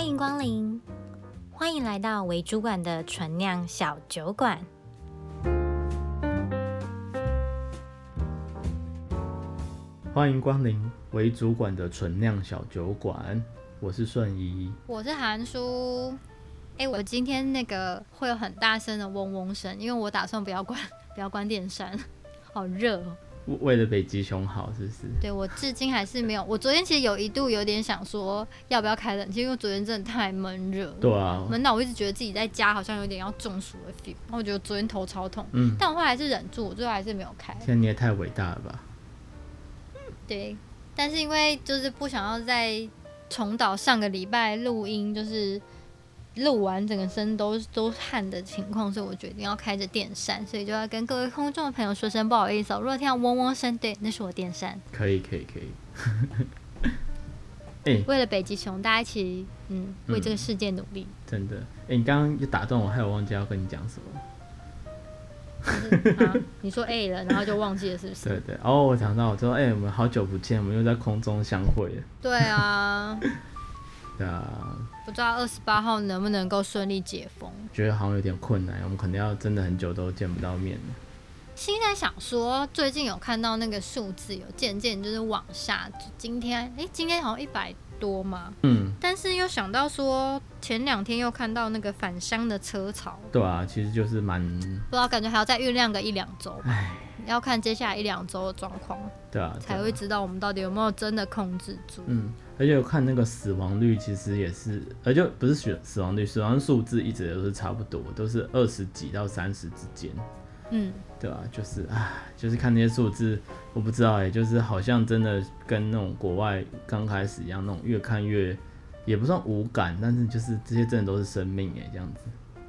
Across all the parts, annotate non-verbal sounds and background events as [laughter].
欢迎光临，欢迎来到为主管的纯酿小酒馆。欢迎光临为主管的纯酿小酒馆，我是顺怡，我是韩叔。哎，我今天那个会有很大声的嗡嗡声，因为我打算不要关，[laughs] 不要关电扇，好热哦。为了北极熊好，是不是？对，我至今还是没有。我昨天其实有一度有点想说要不要开冷气，因为昨天真的太闷热。对啊，闷到我一直觉得自己在家好像有点要中暑的 feel。然后我觉得昨天头超痛，嗯，但我后来还是忍住，我最后还是没有开。现在你也太伟大了吧？对，但是因为就是不想要再重蹈上个礼拜录音，就是。录完整个身都都汗的情况，所以我决定要开着电扇，所以就要跟各位空中的朋友说声不好意思哦。如果听到嗡嗡声，对，那是我电扇。可以可以可以。[laughs] 哎、欸，为了北极熊，大家一起嗯，为这个世界努力。嗯、真的，哎、欸，你刚刚就打断我，害我忘记要跟你讲什么。啊、[laughs] 你说 A 了，然后就忘记了，是不是？对对。哦，我想到，我说，哎、欸，我们好久不见，我们又在空中相会了。对啊。对啊，不知道二十八号能不能够顺利解封？觉得好像有点困难，我们可能要真的很久都见不到面了。现在想说，最近有看到那个数字有渐渐就是往下，今天哎、欸，今天好像一百多嘛。嗯。但是又想到说，前两天又看到那个返乡的车潮。对啊，其实就是蛮不知道，感觉还要再酝酿个一两周。唉，要看接下来一两周的状况。对啊。才会知道我们到底有没有真的控制住。嗯。而且我看那个死亡率，其实也是，而且不是死死亡率，死亡数字一直都是差不多，都是二十几到三十之间。嗯，对吧？就是啊，就是看那些数字，我不知道哎、欸，就是好像真的跟那种国外刚开始一样，那种越看越也不算无感，但是就是这些真的都是生命哎、欸，这样子。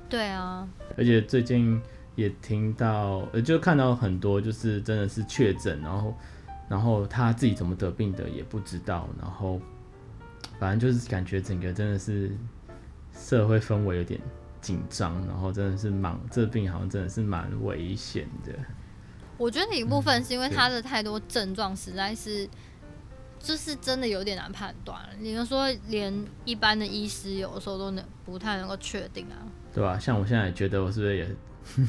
对啊。而且最近也听到，呃，就看到很多，就是真的是确诊，然后然后他自己怎么得病的也不知道，然后。反正就是感觉整个真的是社会氛围有点紧张，然后真的是蛮这病好像真的是蛮危险的。我觉得一部分是因为他的太多症状实在是，就是真的有点难判断。你能说连一般的医师有的时候都能不太能够确定啊？对吧？像我现在也觉得我是不是也？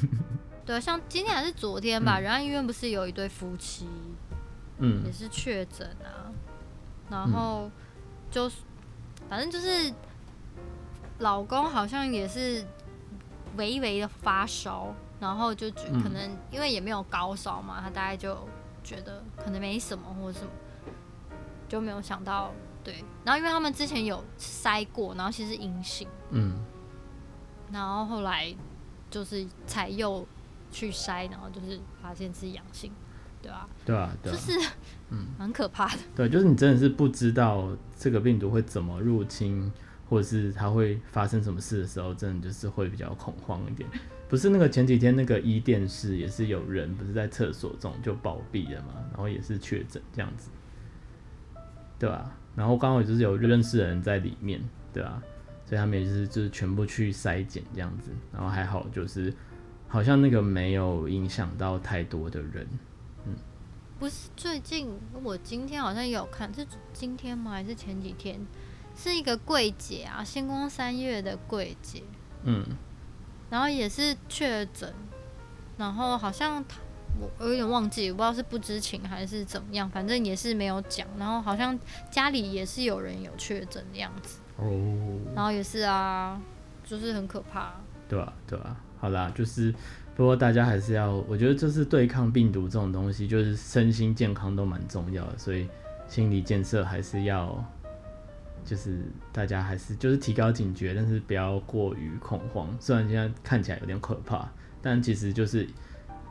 [laughs] 对啊，像今天还是昨天吧，仁爱医院不是有一对夫妻，嗯，也是确诊啊，然后。就反正就是，老公好像也是微微的发烧，然后就觉可能因为也没有高烧嘛，他大概就觉得可能没什么或者什么，就没有想到对。然后因为他们之前有筛过，然后其实阴性，嗯，然后后来就是才又去筛，然后就是发现是阳性。对啊，对啊，对啊，就是，嗯，蛮可怕的。对，就是你真的是不知道这个病毒会怎么入侵，或者是它会发生什么事的时候，真的就是会比较恐慌一点。不是那个前几天那个伊甸市也是有人不是在厕所中就暴毙了嘛，然后也是确诊这样子，对吧？然后刚好就是有认识的人在里面，对吧？所以他们也是就是全部去筛检这样子，然后还好就是好像那个没有影响到太多的人。嗯不是最近，我今天好像有看，是今天吗？还是前几天？是一个柜姐啊，星光三月的柜姐，嗯，然后也是确诊，然后好像我我有点忘记，我不知道是不知情还是怎么样，反正也是没有讲。然后好像家里也是有人有确诊的样子，哦，然后也是啊，就是很可怕，对啊，对啊，好啦，就是。不过大家还是要，我觉得就是对抗病毒这种东西，就是身心健康都蛮重要的，所以心理建设还是要，就是大家还是就是提高警觉，但是不要过于恐慌。虽然现在看起来有点可怕，但其实就是，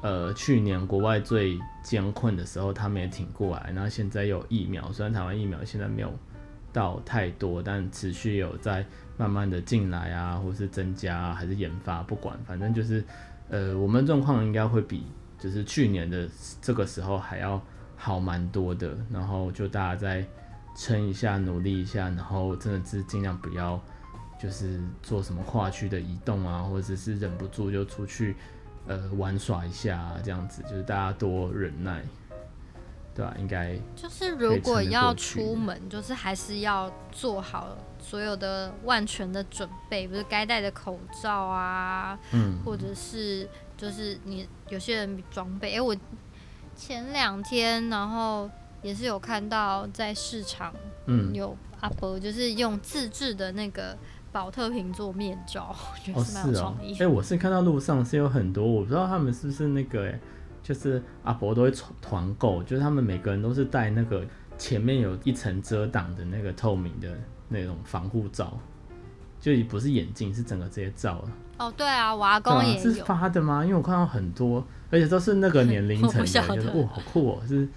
呃，去年国外最艰困的时候，他们也挺过来，然后现在有疫苗，虽然台湾疫苗现在没有到太多，但持续有在慢慢的进来啊，或是增加啊，还是研发，不管，反正就是。呃，我们状况应该会比就是去年的这个时候还要好蛮多的，然后就大家在撑一下，努力一下，然后真的是尽量不要就是做什么跨区的移动啊，或者是忍不住就出去呃玩耍一下啊，这样子就是大家多忍耐。对吧、啊？应该就是如果要出门，就是还是要做好所有的万全的准备，不是该戴的口罩啊，嗯，或者是就是你有些人装备，哎、欸，我前两天然后也是有看到在市场，嗯，有阿伯就是用自制的那个宝特瓶做面罩，[laughs] 觉得是蛮有创意。哎、哦哦欸，我是看到路上是有很多，我不知道他们是不是那个、欸，就是阿伯都会团购，就是他们每个人都是戴那个前面有一层遮挡的那个透明的那种防护罩，就不是眼镜，是整个这些罩了。哦，对啊，我阿公也有、啊、是发的吗？因为我看到很多，而且都是那个年龄层的，就是哇，好酷哦，是。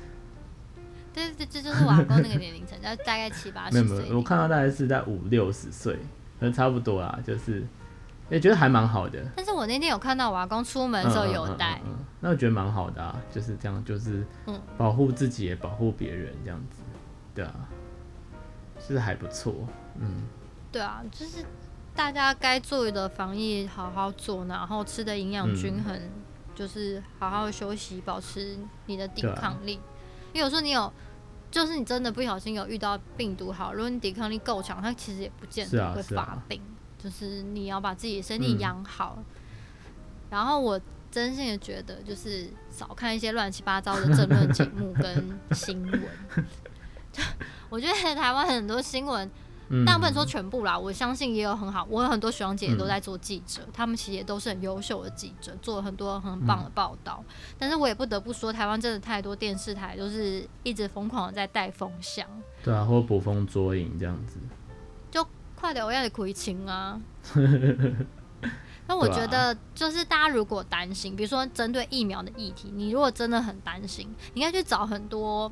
对对，这就是我阿公那个年龄层，大概七八十岁。没有没有，我看到大概是在五六十岁，可能差不多啦，就是。也、欸、觉得还蛮好的，但是我那天有看到我阿公出门的时候有带、嗯嗯嗯嗯，那我觉得蛮好的啊，就是这样，就是保护自己也保护别人这样子，对啊，是还不错，嗯，对啊，就是大家该做的防疫好好做，然后吃的营养均衡、嗯，就是好好休息，保持你的抵抗力，啊、因为有时候你有，就是你真的不小心有遇到病毒，好，如果你抵抗力够强，它其实也不见得会发病。就是你要把自己的身体养好、嗯，然后我真心的觉得，就是少看一些乱七八糟的政论节目跟新闻。[laughs] [laughs] 我觉得台湾很多新闻，但不能说全部啦。我相信也有很好，我有很多学长姐也都在做记者，嗯、他们其实也都是很优秀的记者，做了很多很棒的报道、嗯。但是我也不得不说，台湾真的太多电视台都是一直疯狂的在带风向。对啊，或捕风捉影这样子。就快点，我要你亏清啊！那我觉得，就是大家如果担心，比如说针对疫苗的议题，你如果真的很担心，你应该去找很多。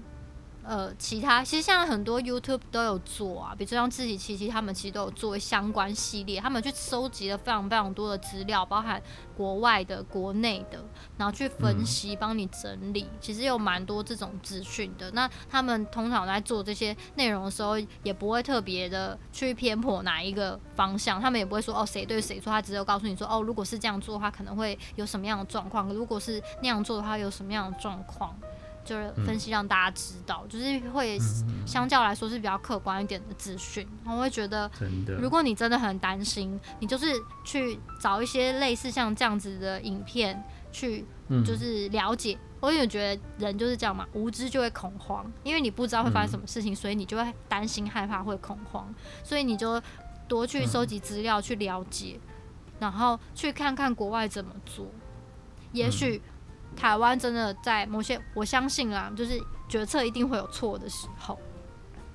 呃，其他其实像很多 YouTube 都有做啊，比如说像志祺七七他们其实都有做相关系列，他们去收集了非常非常多的资料，包含国外的、国内的，然后去分析、帮你整理，其实有蛮多这种资讯的。那他们通常在做这些内容的时候，也不会特别的去偏颇哪一个方向，他们也不会说哦谁对谁错，他只有告诉你说哦，如果是这样做的话，可能会有什么样的状况；如果是那样做的话，有什么样的状况。就是分析让大家知道，嗯、就是会相较来说是比较客观一点的资讯。我会觉得，如果你真的很担心，你就是去找一些类似像这样子的影片去，就是了解。我也觉得人就是这样嘛，无知就会恐慌，因为你不知道会发生什么事情，所以你就会担心、害怕、会恐慌，所以你就多去收集资料、去了解，然后去看看国外怎么做，也许。台湾真的在某些，我相信啊，就是决策一定会有错的时候，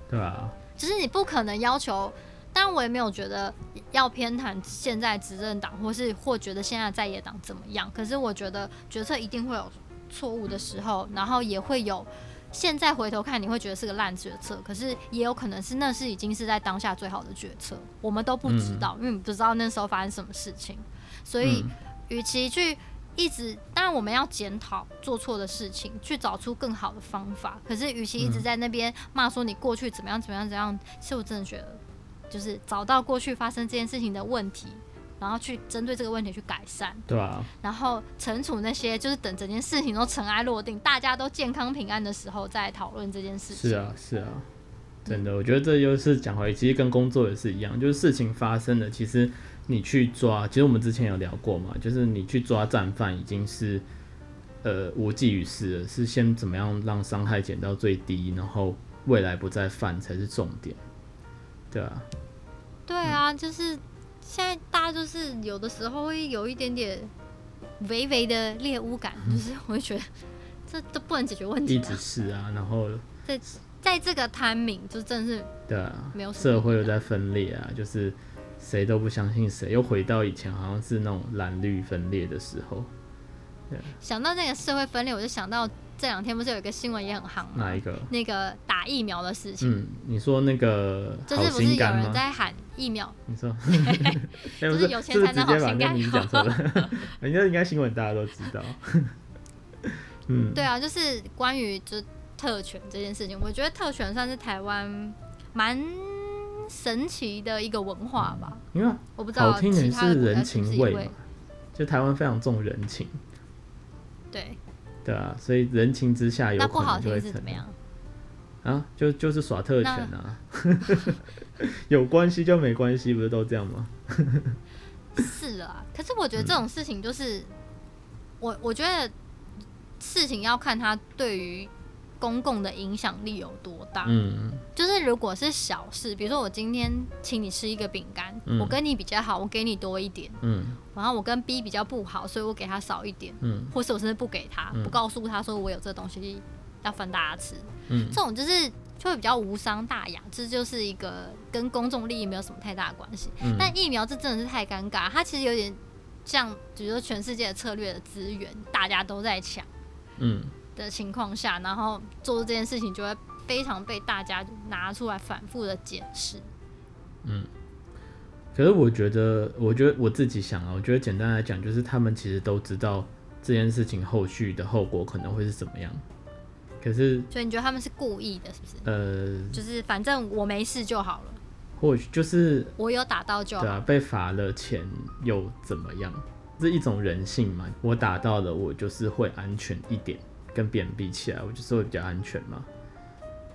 对啊，只是你不可能要求，当然我也没有觉得要偏袒现在执政党，或是或觉得现在在野党怎么样。可是我觉得决策一定会有错误的时候，然后也会有现在回头看你会觉得是个烂决策，可是也有可能是那是已经是在当下最好的决策，我们都不知道，嗯、因为你不知道那时候发生什么事情，所以与其去。一直，当然我们要检讨做错的事情，去找出更好的方法。可是，与其一直在那边骂说你过去怎么样怎么样怎样，其实我真的觉得，就是找到过去发生这件事情的问题，然后去针对这个问题去改善。对啊。然后惩处那些就是等整件事情都尘埃落定，大家都健康平安的时候再讨论这件事情。是啊，是啊，真的，我觉得这就是讲回，其实跟工作也是一样，就是事情发生了，其实。你去抓，其实我们之前有聊过嘛，就是你去抓战犯已经是呃无济于事了，是先怎么样让伤害减到最低，然后未来不再犯才是重点，对啊。对啊，嗯、就是现在大家就是有的时候会有一点点微微的猎巫感，嗯、就是我会觉得这都不能解决问题。一直是啊，然后在在这个 timing 就真的是对啊，没有社会又在分裂啊，就是。谁都不相信谁，又回到以前，好像是那种蓝绿分裂的时候。对，想到那个社会分裂，我就想到这两天不是有一个新闻也很夯吗？哪一个？那个打疫苗的事情。嗯，你说那个就是不是有人在喊疫苗？你说，[laughs] 就是有钱才能好心肝。你讲错了，[laughs] 应该应该新闻大家都知道。嗯，对啊，[laughs] 就是关于就特权这件事情，我觉得特权算是台湾蛮。神奇的一个文化吧，因为我不知道好听点是人情味嘛，就台湾非常重人情。对，对啊，所以人情之下有可能就会怎么样？啊，就就是耍特权啊，[laughs] 有关系就没关系，不是都这样吗？[laughs] 是啊，可是我觉得这种事情就是，嗯、我我觉得事情要看他对于公共的影响力有多大。嗯，就是如果是小事，比如说我今天请你吃一个饼干，嗯、我跟你比较好，我给你多一点。嗯，然后我跟 B 比较不好，所以我给他少一点。嗯，或是我甚至不给他，不告诉他说我有这东西。要分大家吃，嗯，这种就是就会比较无伤大雅，这就是一个跟公众利益没有什么太大的关系。嗯，但疫苗这真的是太尴尬，它其实有点像，比如说全世界的策略的资源，大家都在抢，嗯的情况下，然后做这件事情就会非常被大家拿出来反复的检视。嗯，可是我觉得，我觉得我自己想啊，我觉得简单来讲，就是他们其实都知道这件事情后续的后果可能会是怎么样。可是，所以你觉得他们是故意的，是不是？呃，就是反正我没事就好了。或许就是我有打到就好。对啊，被罚了钱又怎么样？这是一种人性嘛。我打到了，我就是会安全一点，跟别人比起来，我就是会比较安全嘛，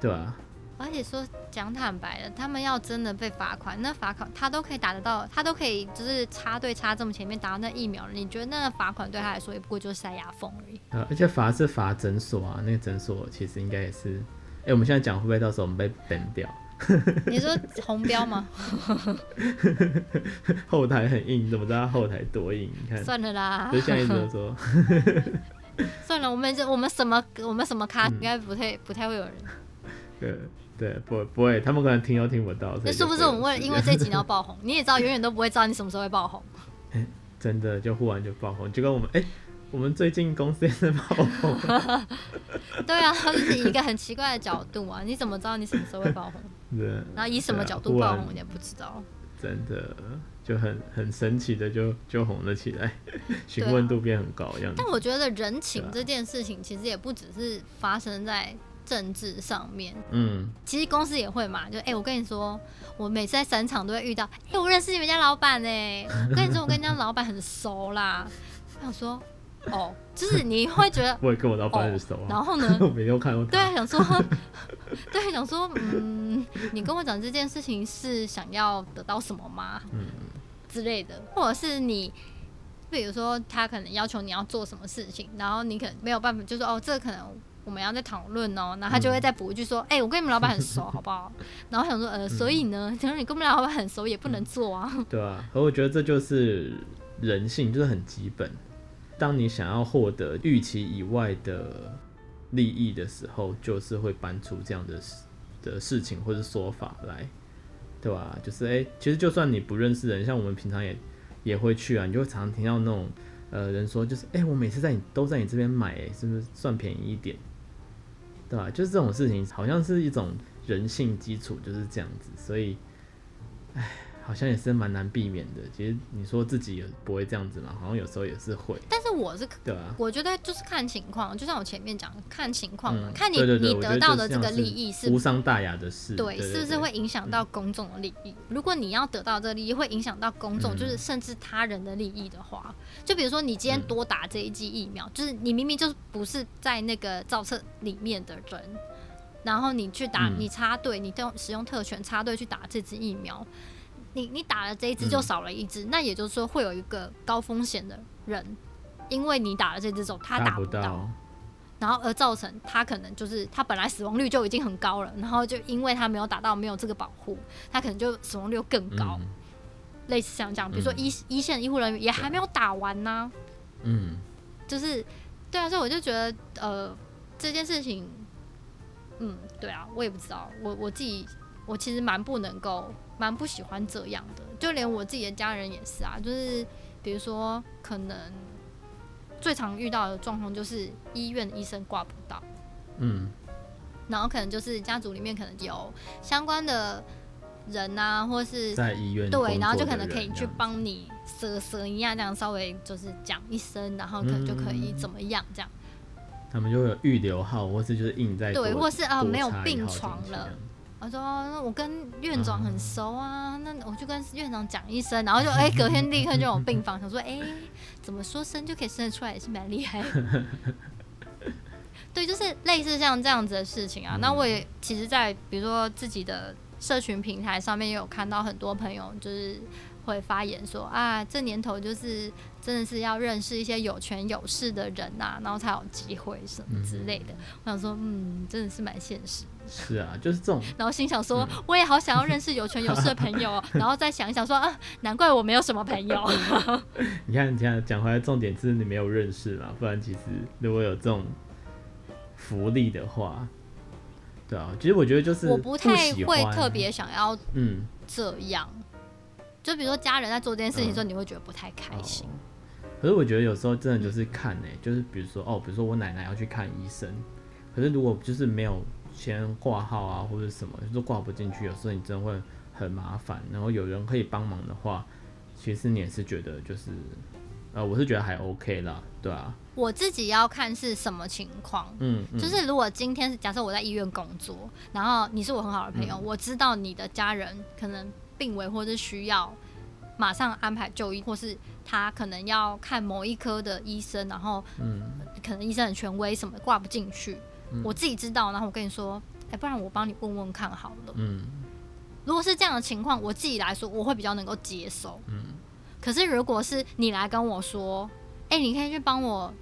对吧、啊？而且说讲坦白的，他们要真的被罚款，那罚款他都可以打得到，他都可以就是插队插这么前面打到那疫苗了。你觉得那个罚款对他来说也不过就是塞牙缝而已。啊，而且罚是罚诊所啊，那个诊所其实应该也是。哎、欸，我们现在讲会不会到时候我们被 ban 掉？[laughs] 你说红标吗？[laughs] 后台很硬，你怎么知道后台多硬？你看，算了啦。就像一直说，[laughs] [laughs] 算了，我们这我们什么我们什么咖应该不太、嗯、不太会有人。对。对，不不会，他们可能听都听不到。那是不是我们为了因为这集要 [laughs] 爆红？你也知道，永远都不会知道你什么时候会爆红。欸、[laughs] 真的，就忽然就爆红，就跟我们哎、欸，我们最近公司也在爆红。对啊，他就是以一个很奇怪的角度啊，你怎么知道你什么时候会爆红？对。然后以什么角度爆红，我也不知道。真的就很很神奇的就就红了起来，[laughs] 询问度变很高样子。但我觉得人情这件事情其实也不只是发生在。政治上面，嗯，其实公司也会嘛，就哎、欸，我跟你说，我每次在商场都会遇到，哎、欸，我认识你们家老板哎，我跟你说，我跟你家老板很熟啦。我想说，哦，就是你会觉得，[laughs] 我也跟我老板很熟、啊哦，然后呢，[laughs] 我没有看过他，对，想说，对，想说，嗯，你跟我讲这件事情是想要得到什么吗？嗯，之类的，或者是你，比如说他可能要求你要做什么事情，然后你可能没有办法，就说哦，这个可能。我们要再讨论哦，然后他就会再补一句说：“哎、嗯欸，我跟你们老板很熟，好不好？”然后想说：“呃，所以呢，假 [laughs] 如你跟我们老板很熟，也不能做啊。嗯 [laughs] ”对啊，而我觉得这就是人性，就是很基本。当你想要获得预期以外的利益的时候，就是会搬出这样的的事情或者说法来，对吧、就是哎、其实就算你不认识人，像我们平常也也会去啊，你就会常常听到那种呃人说，就是哎、我每次在你都在你这边买、是不是算便宜一点？对吧？就是这种事情，好像是一种人性基础，就是这样子，所以，哎。好像也是蛮难避免的。其实你说自己也不会这样子嘛，好像有时候也是会。但是我是，对啊，我觉得就是看情况，就像我前面讲的，看情况嘛，嗯、看你你得到的这个利益是无伤大雅的事，对，是不是会影响到公众的利益？如果你要得到这个利益会影响到公众，就是甚至他人的利益的话，就比如说你今天多打这一剂疫苗，就是你明明就是不是在那个造册里面的人，然后你去打，你插队，你都使用特权插队去打这支疫苗。你你打了这一只就少了一只，嗯，那也就是说会有一个高风险的人，因为你打了这只之后他打不到，到，然后而造成他可能就是他本来死亡率就已经很高了，然后就因为他没有打到没有这个保护，他可能就死亡率更高。嗯，类似像这样，比如说一、嗯、一线医护人员也还没有打完呢，啊，嗯，就是对啊，所以我就觉得呃这件事情，嗯，对啊，我也不知道，我我自己我其实蛮不能够。蛮不喜欢这样的，就连我自己的家人也是啊。就是比如说，可能最常遇到的状况就是医院医生挂不到，嗯，然后可能就是家族里面可能有相关的人啊，或是在医院对，然后就可能可以去帮你瑟瑟一样，这样稍微就是讲一声，然后可能就可以怎么样这样。他们就会有预留号，或是就是印在对，或是啊没有病床了。我说：“那我跟院长很熟啊，那我就跟院长讲一声，然后就哎、欸，隔天立刻就有病房，想说哎、欸，怎么说生就可以生得出来，也是蛮厉害的。对，就是类似像这样子的事情啊。嗯、那我也其实，在比如说自己的社群平台上面，也有看到很多朋友就是会发言说啊，这年头就是真的是要认识一些有权有势的人呐、啊，然后才有机会什么之类的。嗯、我想说，嗯，真的是蛮现实。是啊，就是这种。然后心想说，嗯、我也好想要认识有权有势的朋友。[laughs] 然后再想一想说，啊，难怪我没有什么朋友。[laughs] 你看，你看，讲回来重点是你没有认识嘛，不然其实如果有这种福利的话，对啊，其实我觉得就是不我不太会特别想要，嗯，这样。就比如说家人在做这件事情的时候，你会觉得不太开心。可是我觉得有时候真的就是看呢、欸，就是比如说哦，比如说我奶奶要去看医生，可是如果就是没有。先挂号啊，或者什么，都挂不进去，有时候你真的会很麻烦。然后有人可以帮忙的话，其实你也是觉得就是，呃，我是觉得还 OK 啦，对啊。我自己要看是什么情况，嗯，嗯，就是如果今天是假设我在医院工作，然后你是我很好的朋友，嗯、我知道你的家人可能病危或是需要马上安排就医，或是他可能要看某一科的医生，然后嗯，可能医生很权威，什么挂不进去。我自己知道，然后我跟你说，哎、欸，不然我帮你问问看好了。嗯，如果是这样的情况，我自己来说，我会比较能够接受。嗯，可是如果是你来跟我说，哎、欸，你可以去帮我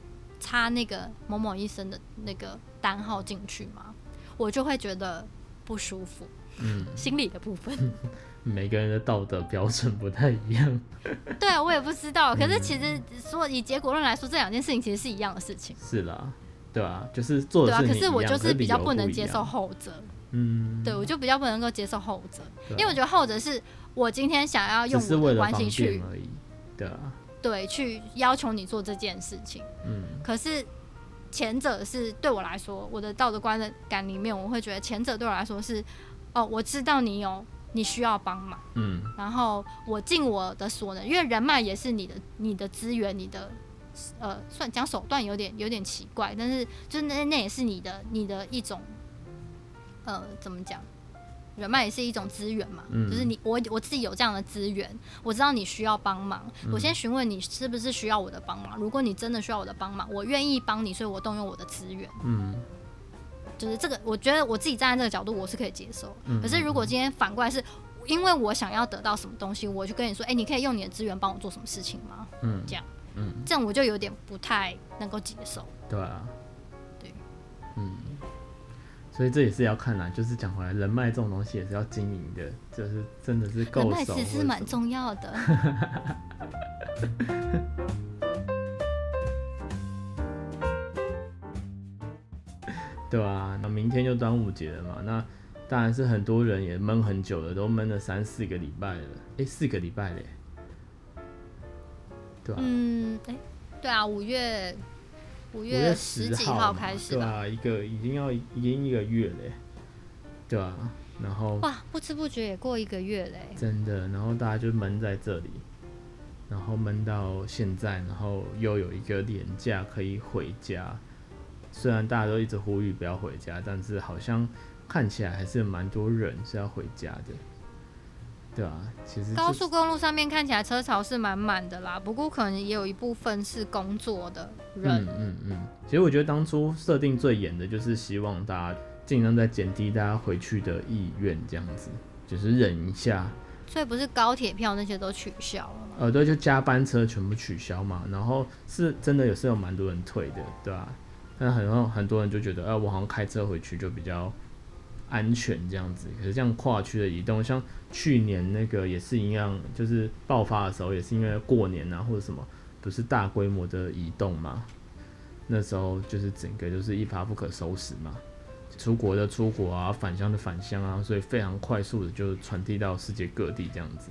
插那个某某医生的那个单号进去吗？我就会觉得不舒服。嗯，心理的部分，[laughs] 每个人的道德标准不太一样。对啊，我也不知道。可是其实说以结果论来说，这两件事情其实是一样的事情。是啦。对啊，就是做的对啊，可是我就是比较不能接受后者。嗯，对，我就比较不能够接受后者，啊、因为我觉得后者是我今天想要用我的关系去而已。对啊，对，去要求你做这件事情。嗯，可是前者是对我来说，我的道德观的感里面，我会觉得前者对我来说是，哦，我知道你有你需要帮忙，嗯，然后我尽我的所能，因为人脉也是你的你的资源，你的。呃，算讲手段有点有点奇怪，但是就是那那也是你的你的一种，呃，怎么讲？人脉也是一种资源嘛，嗯、就是你我我自己有这样的资源，我知道你需要帮忙，嗯、我先询问你是不是需要我的帮忙。如果你真的需要我的帮忙，我愿意帮你，所以我动用我的资源。嗯，就是这个，我觉得我自己站在这个角度，我是可以接受。嗯、可是如果今天反过来是因为我想要得到什么东西，我就跟你说，哎、欸，你可以用你的资源帮我做什么事情吗？嗯，这样。嗯，这样我就有点不太能够接受。对啊，对，嗯，所以这也是要看啦，就是讲回来，人脉这种东西也是要经营的，就是真的是够熟。人脉其实蛮重要的。[laughs] 对啊，那明天就端午节了嘛，那当然是很多人也闷很久了，都闷了三四个礼拜了，哎、欸，四个礼拜嘞。对啊、嗯，哎、欸，对啊，五月五月十几号开始对啊，一个已经要已经一个月嘞，对啊，然后哇，不知不觉也过一个月嘞，真的，然后大家就闷在这里，然后闷到现在，然后又有一个年假可以回家，虽然大家都一直呼吁不要回家，但是好像看起来还是蛮多人是要回家的。对啊，其实高速公路上面看起来车潮是满满的啦，不过可能也有一部分是工作的人。嗯嗯嗯。其实我觉得当初设定最严的就是希望大家尽量在减低大家回去的意愿，这样子就是忍一下。所以不是高铁票那些都取消了吗？呃，对，就加班车全部取消嘛。然后是真的有是有蛮多人退的，对吧？但很多很多人就觉得，哎、呃，我好像开车回去就比较。安全这样子，可是这样跨区的移动，像去年那个也是一样，就是爆发的时候也是因为过年啊或者什么，不是大规模的移动嘛，那时候就是整个就是一发不可收拾嘛，出国的出国啊，返乡的返乡啊，所以非常快速的就传递到世界各地这样子。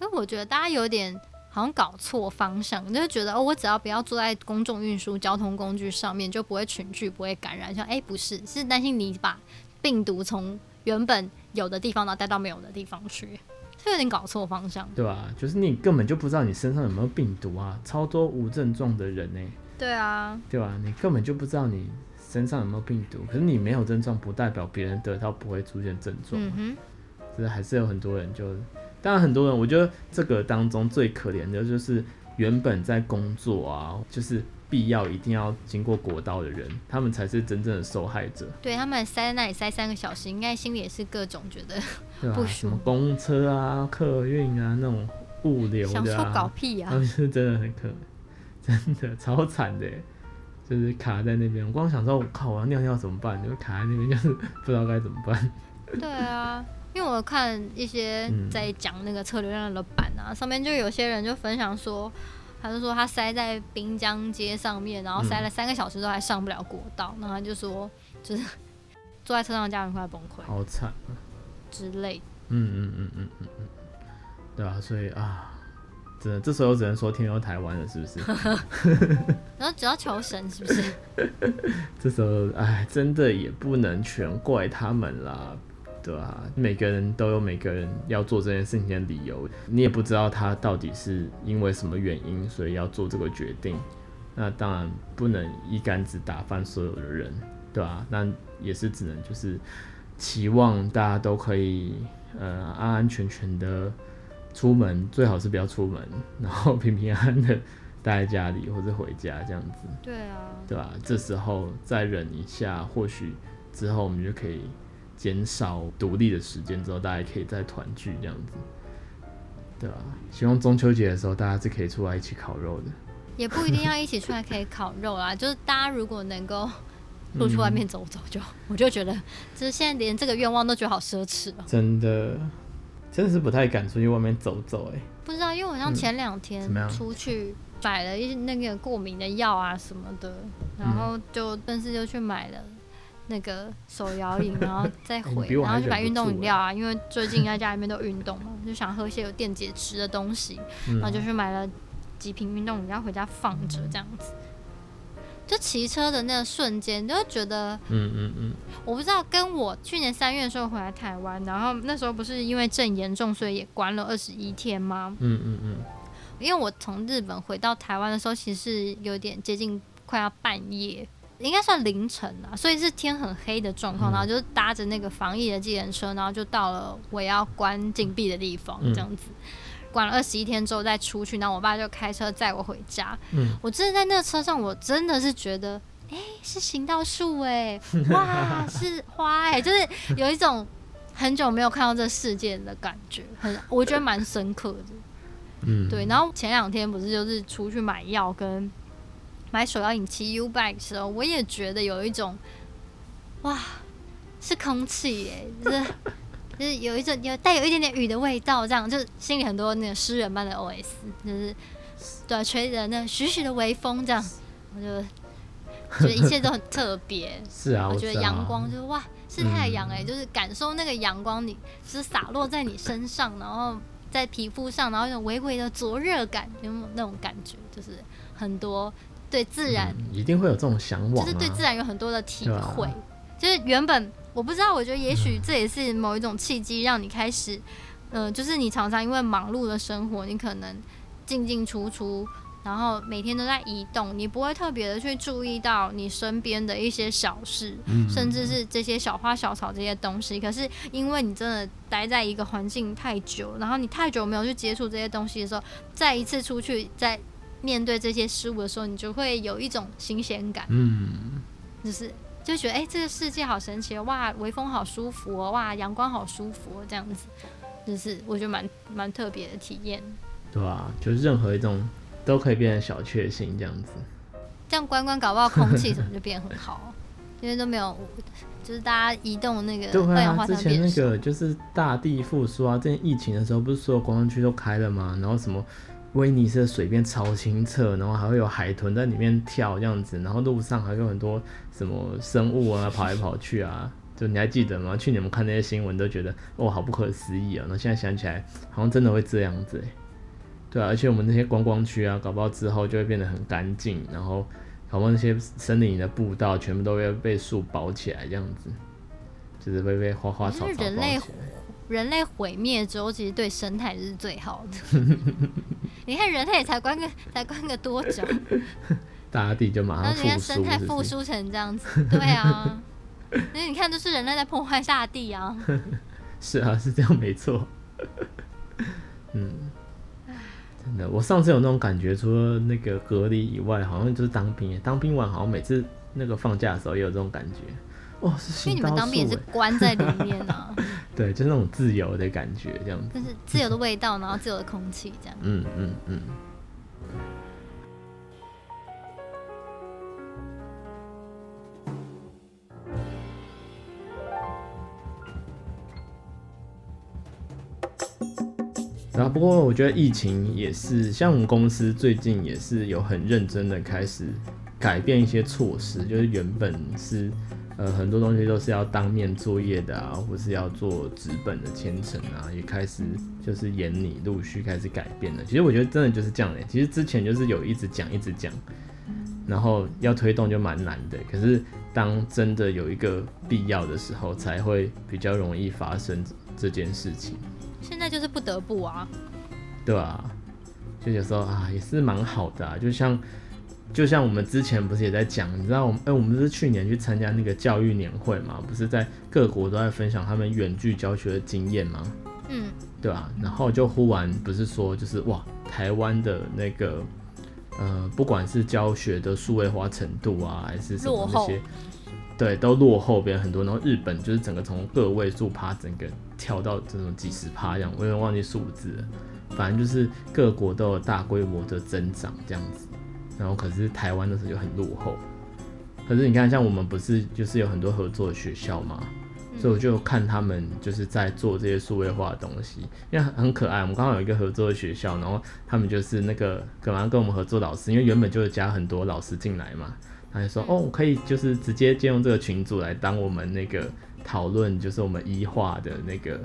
那我觉得大家有点好像搞错方向，就是觉得哦，我只要不要坐在公众运输交通工具上面，就不会群聚，不会感染。像哎、不是，是担心你把。病毒从原本有的地方，然后带到没有的地方去，是有点搞错方向。对啊，就是你根本就不知道你身上有没有病毒啊，超多无症状的人呢。对啊，对啊，你根本就不知道你身上有没有病毒，可是你没有症状，不代表别人得到不会出现症状。嗯哼，就是还是有很多人就，当然很多人，我觉得这个当中最可怜的就是原本在工作啊，就是必要一定要经过国道的人，他们才是真正的受害者。对，他们塞在那里塞三个小时，应该心里也是各种觉得不舒服。什么公车啊、客运啊那种物流的、啊，想说搞屁啊！他们是真的很可，真的超惨的，就是卡在那边。我光想说，我靠，我要尿尿怎么办？就卡在那边，就是不知道该怎么办。对啊。因为我看一些在讲那个车流量的板啊，嗯、上面就有些人就分享说，他就说他塞在滨江街上面，然后塞了三个小时都还上不了国道，那、嗯、他就说就是 [laughs] 坐在车上的家人快崩溃，好惨啊之类。嗯嗯嗯嗯嗯嗯，对啊，所以啊，只能这时候只能说天佑台湾了，是不是？[laughs] 然后只要求神，是不是？[laughs] 这时候哎，真的也不能全怪他们啦。对啊，每个人都有每个人要做这件事情的理由，你也不知道他到底是因为什么原因，所以要做这个决定。那当然不能一竿子打翻所有的人，对啊，那也是只能就是期望大家都可以呃安安全全的出门，最好是不要出门，然后平平安安的待在家里或者回家这样子。对啊，对吧？这时候再忍一下，或许之后我们就可以。减少独立的时间之后，大家可以再团聚这样子，对吧？希望中秋节的时候大家是可以出来一起烤肉的，也不一定要一起出来可以烤肉啦。[laughs] 就是大家如果能够出去外面走走就，嗯、我就觉得，就是现在连这个愿望都觉得好奢侈哦。真的，真的是不太敢出去外面走走哎、欸。不知道，因为我像前两天出去买了一些那个过敏的药啊什么的，然后就但是就去买了。那个手摇饮，然后 [laughs] 再回，欸、然后去买运动饮料啊，因为最近在家里面都运动嘛，[laughs] 就想喝一些有电解质的东西，嗯、然后就去买了几瓶运动饮料回家放着，这样子。就骑车的那个瞬间，就会觉得，嗯嗯嗯，我不知道，跟我去年三月的时候回来台湾，然后那时候不是因为症严重，所以也关了二十一天吗？嗯嗯嗯。因为我从日本回到台湾的时候，其实有点接近快要半夜。应该算凌晨啊，所以是天很黑的状况，然后就搭着那个防疫的计程车，然后就到了我要关禁闭的地方，这样子，关了二十一天之后再出去，然后我爸就开车载我回家。嗯，我真的在那个车上，我真的是觉得，哎，是行道树哎，[laughs] 哇，是花哎，就是有一种很久没有看到这世界的感觉，很，我觉得蛮深刻的。嗯，对，然后前两天不是就是出去买药跟。买手摇饮骑 U bike 的时候，我也觉得有一种，哇，是空气耶，[laughs] 就是就是有一种有带有一点点雨的味道，这样就心里很多那个诗人般的 OS，就是对吹着那徐徐的微风，这样我就觉得一切都很特别。[laughs] 是啊，我觉得阳光就是哇，是太阳哎，就是感受那个阳光，你就是洒落在你身上，然后在皮肤上，然后有微微的灼热感，有没有那种感觉？就是很多。对自然、嗯、一定会有这种向往、啊，就是对自然有很多的体会。啊、就是原本我不知道，我觉得也许这也是某一种契机，让你开始，嗯、呃，就是你常常因为忙碌的生活，你可能进进出出，然后每天都在移动，你不会特别的去注意到你身边的一些小事，嗯、甚至是这些小花小草这些东西。可是因为你真的待在一个环境太久，然后你太久没有去接触这些东西的时候，再一次出去，再面对这些事物的时候，你就会有一种新鲜感，嗯，就是就觉得哎、欸，这个世界好神奇哦，哇，微风好舒服哦，哇，阳光好舒服哦，这样子，就是我觉得蛮蛮特别的体验，对啊，就是任何一种都可以变成小确幸这样子，这样关关搞不好空气什么就变很好，[laughs] 因为都没有，就是大家移动那个二氧化碳变少，之前那个就是大地复苏啊，之前疫情的时候不是所有观光区都开了吗？然后什么？威尼斯的水变超清澈，然后还会有海豚在里面跳这样子，然后路上还有很多什么生物啊跑来跑去啊，就你还记得吗？去年我们看那些新闻都觉得哦好不可思议啊，那现在想起来好像真的会这样子，对啊，而且我们那些观光区啊，搞不好之后就会变得很干净，然后搞不好那些森林的步道全部都会被树包起来这样子，就是会被花花草草包起来。人类毁灭之后，其实对生态是最好的。[laughs] 你看人类才关个 [laughs] 才关个多久，大地就马上复苏。然后你看生态复苏成这样子，对啊。[laughs] 因为你看，都是人类在破坏大地啊。[laughs] 是啊，是这样没错。嗯，真的，我上次有那种感觉，除了那个隔离以外，好像就是当兵，当兵完好像每次那个放假的时候也有这种感觉。哦，是因为你们当兵也是关在里面啊。[laughs] 对，就是那种自由的感觉，这样子。就是自由的味道，然后自由的空气，这样。嗯嗯嗯。嗯然后，不过我觉得疫情也是，像我们公司最近也是有很认真的开始改变一些措施，就是原本是呃很多东西都是要当面作业的啊，或是要做纸本的签呈啊，也开始就是演你陆续开始改变了。其实我觉得真的就是这样的，其实之前就是有一直讲一直讲，然后要推动就蛮难的，可是当真的有一个必要的时候，才会比较容易发生这件事情。现在就是不得不啊，对啊，就有时候啊也是蛮好的啊，就像就像我们之前不是也在讲，你知道我们哎、欸、我们不是去年去参加那个教育年会嘛，不是在各国都在分享他们远距教学的经验吗？嗯，对啊，然后就忽然不是说就是哇台湾的那个呃不管是教学的数位化程度啊还是什么那些。对，都落后别人很多，然后日本就是整个从个位数趴，整个跳到这种几十趴这样，我有点忘记数字了。反正就是各国都有大规模的增长这样子，然后可是台湾那时候就很落后。可是你看，像我们不是就是有很多合作的学校嘛，所以我就看他们就是在做这些数位化的东西，因为很可爱。我们刚好有一个合作的学校，然后他们就是那个可能跟我们合作老师，因为原本就是加很多老师进来嘛。他就说：“哦，我可以就是直接借用这个群组来当我们那个讨论，就是我们医化的那个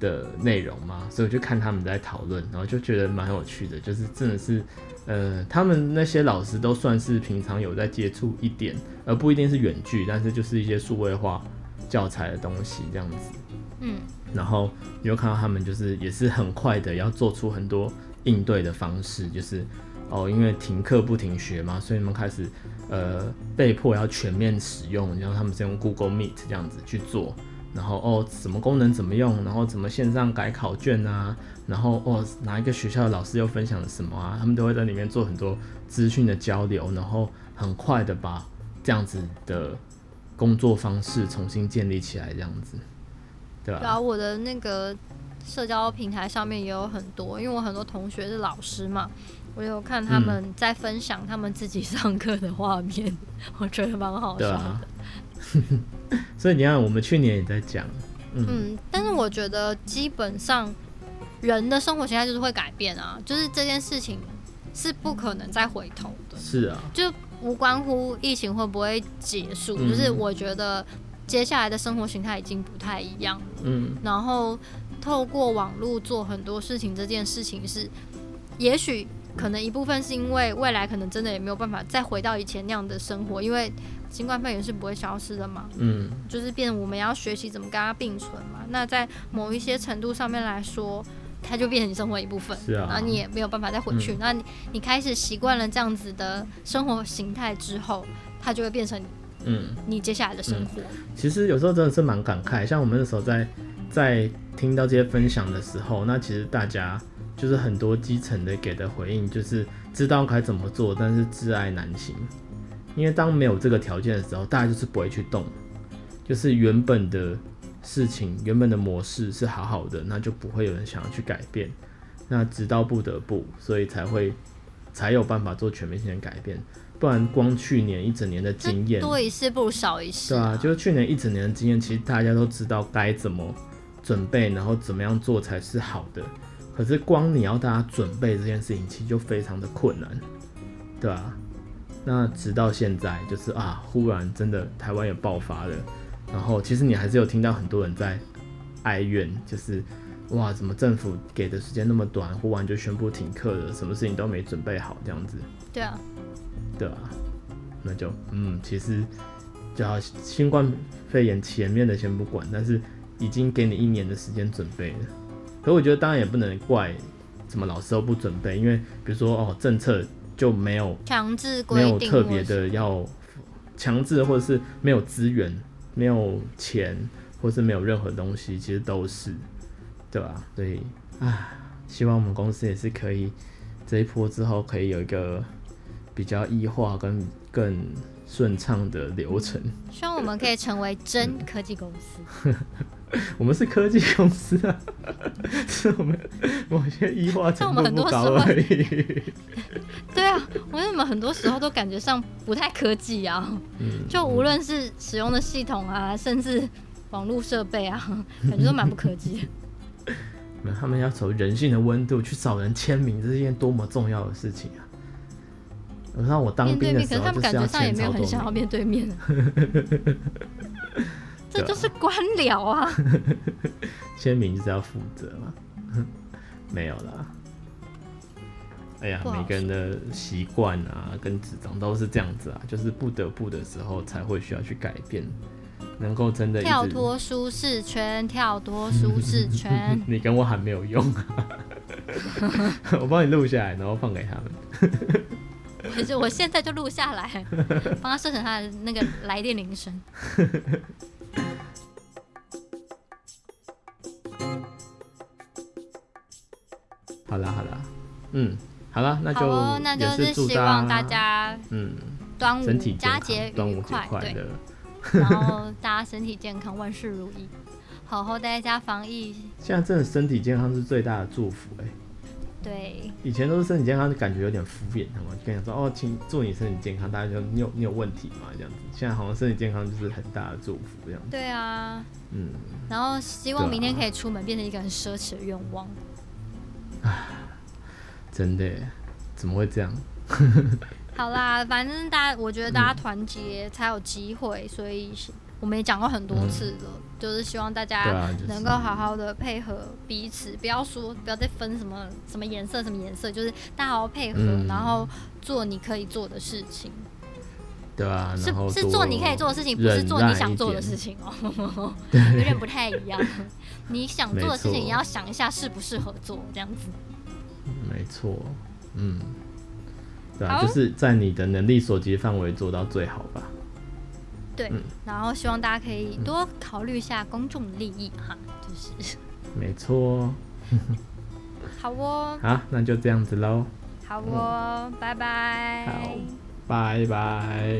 的内容嘛。”所以我就看他们在讨论，然后就觉得蛮有趣的。就是真的是，呃，他们那些老师都算是平常有在接触一点，而不一定是远距，但是就是一些数位化教材的东西这样子。嗯，然后你就看到他们就是也是很快的要做出很多应对的方式，就是。哦，因为停课不停学嘛，所以他们开始呃被迫要全面使用，然后他们是用 Google Meet 这样子去做，然后哦什么功能怎么用，然后怎么线上改考卷啊，然后哦哪一个学校的老师又分享了什么啊，他们都会在里面做很多资讯的交流，然后很快的把这样子的工作方式重新建立起来，这样子，对吧？然后我的那个社交平台上面也有很多，因为我很多同学是老师嘛。我有看他们在分享他们自己上课的画面，嗯、[laughs] 我觉得蛮好笑的。啊、所以你看，我们去年也在讲，嗯，嗯，但是我觉得基本上人的生活形态就是会改变啊，就是这件事情是不可能再回头的。是啊，就无关乎疫情会不会结束，嗯、就是我觉得接下来的生活形态已经不太一样了。嗯，然后透过网络做很多事情，这件事情是也许。可能一部分是因为未来可能真的也没有办法再回到以前那样的生活，因为新冠肺炎是不会消失的嘛。嗯，就是变我们要学习怎么跟它并存嘛。那在某一些程度上面来说，它就变成你生活一部分。是啊。然后你也没有办法再回去。嗯、那你你开始习惯了这样子的生活形态之后，它就会变成嗯你接下来的生活。嗯嗯、其实有时候真的是蛮感慨，像我们那时候在在听到这些分享的时候，那其实大家。就是很多基层的给的回应，就是知道该怎么做，但是挚爱难行。因为当没有这个条件的时候，大家就是不会去动。就是原本的事情、原本的模式是好好的，那就不会有人想要去改变。那直到不得不，所以才会才有办法做全面性的改变。不然光去年一整年的经验，多一事不如少一事。对啊，就是去年一整年的经验，其实大家都知道该怎么准备，然后怎么样做才是好的。可是光你要大家准备这件事情，其实就非常的困难，对吧、啊？那直到现在，就是啊，忽然真的台湾也爆发了，然后其实你还是有听到很多人在哀怨，就是哇，怎么政府给的时间那么短，忽然就宣布停课了，什么事情都没准备好这样子。对啊，对啊，那就嗯，其实就好新冠肺炎前面的先不管，但是已经给你一年的时间准备了。可我觉得当然也不能怪什么老师都不准备，因为比如说哦，政策就没有强制规定，没有特别的要强制，或者是没有资源、没有钱，或是没有任何东西，其实都是对吧？所以啊，希望我们公司也是可以这一波之后可以有一个比较异化跟更顺畅的流程。希望我们可以成为真科技公司。[laughs] 我们是科技公司啊，[laughs] 是我们某些医化程度不高而已。[laughs] 对啊，我为什么很多时候都感觉上不太科技啊？嗯、就无论是使用的系统啊，甚至网络设备啊，感觉都蛮不科技。他们要走人性的温度去找人签名，这是一件多么重要的事情啊！我让我当兵的时候，可是他们感觉上也没有很想要面对面。[laughs] 这就是官僚啊！[laughs] 签名就是要负责嘛，[laughs] 没有啦。哎呀，每个人的习惯啊，跟职场都是这样子啊，就是不得不的时候才会需要去改变，能够真的跳脱舒适圈，跳脱舒适圈。你跟我喊没有用啊！我帮你录下来，然后放给他们。可是我现在就录下来，[laughs] 帮他设成他的那个来电铃声。[laughs] 好啦好啦，嗯，好了，那就哦，那就是希望大家嗯，端午佳节愉快，对，[laughs] 然后大家身体健康，万事如意，好好待在家防疫。现在真的身体健康是最大的祝福哎、欸。对，以前都是身体健康，就感觉有点敷衍，他们就跟你说哦，请祝你身体健康，大家就你有你有问题吗？这样子，现在好像身体健康就是很大的祝福这样子。对啊，嗯，然后希望明天可以出门，变成一个很奢侈的愿望。啊，真的，怎么会这样？好啦，反正大家，我觉得大家团结才有机会，嗯、所以我们也讲过很多次了，嗯、就是希望大家能够好好的配合彼此，不要说不要再分什么什么颜色什么颜色，就是大家好好配合，嗯、然后做你可以做的事情。对啊，是是做你可以做的事情，不是做你想做的事情哦，[laughs] 有点不太一样。你想做的事情也要想一下适不适合做，这样子。没错，嗯，对啊，就是在你的能力所及范围做到最好吧。对，嗯、然后希望大家可以多考虑一下公众利益哈，就是。没错。好哦。[laughs] 好，那就这样子喽。好哦，嗯、拜拜。好。拜拜。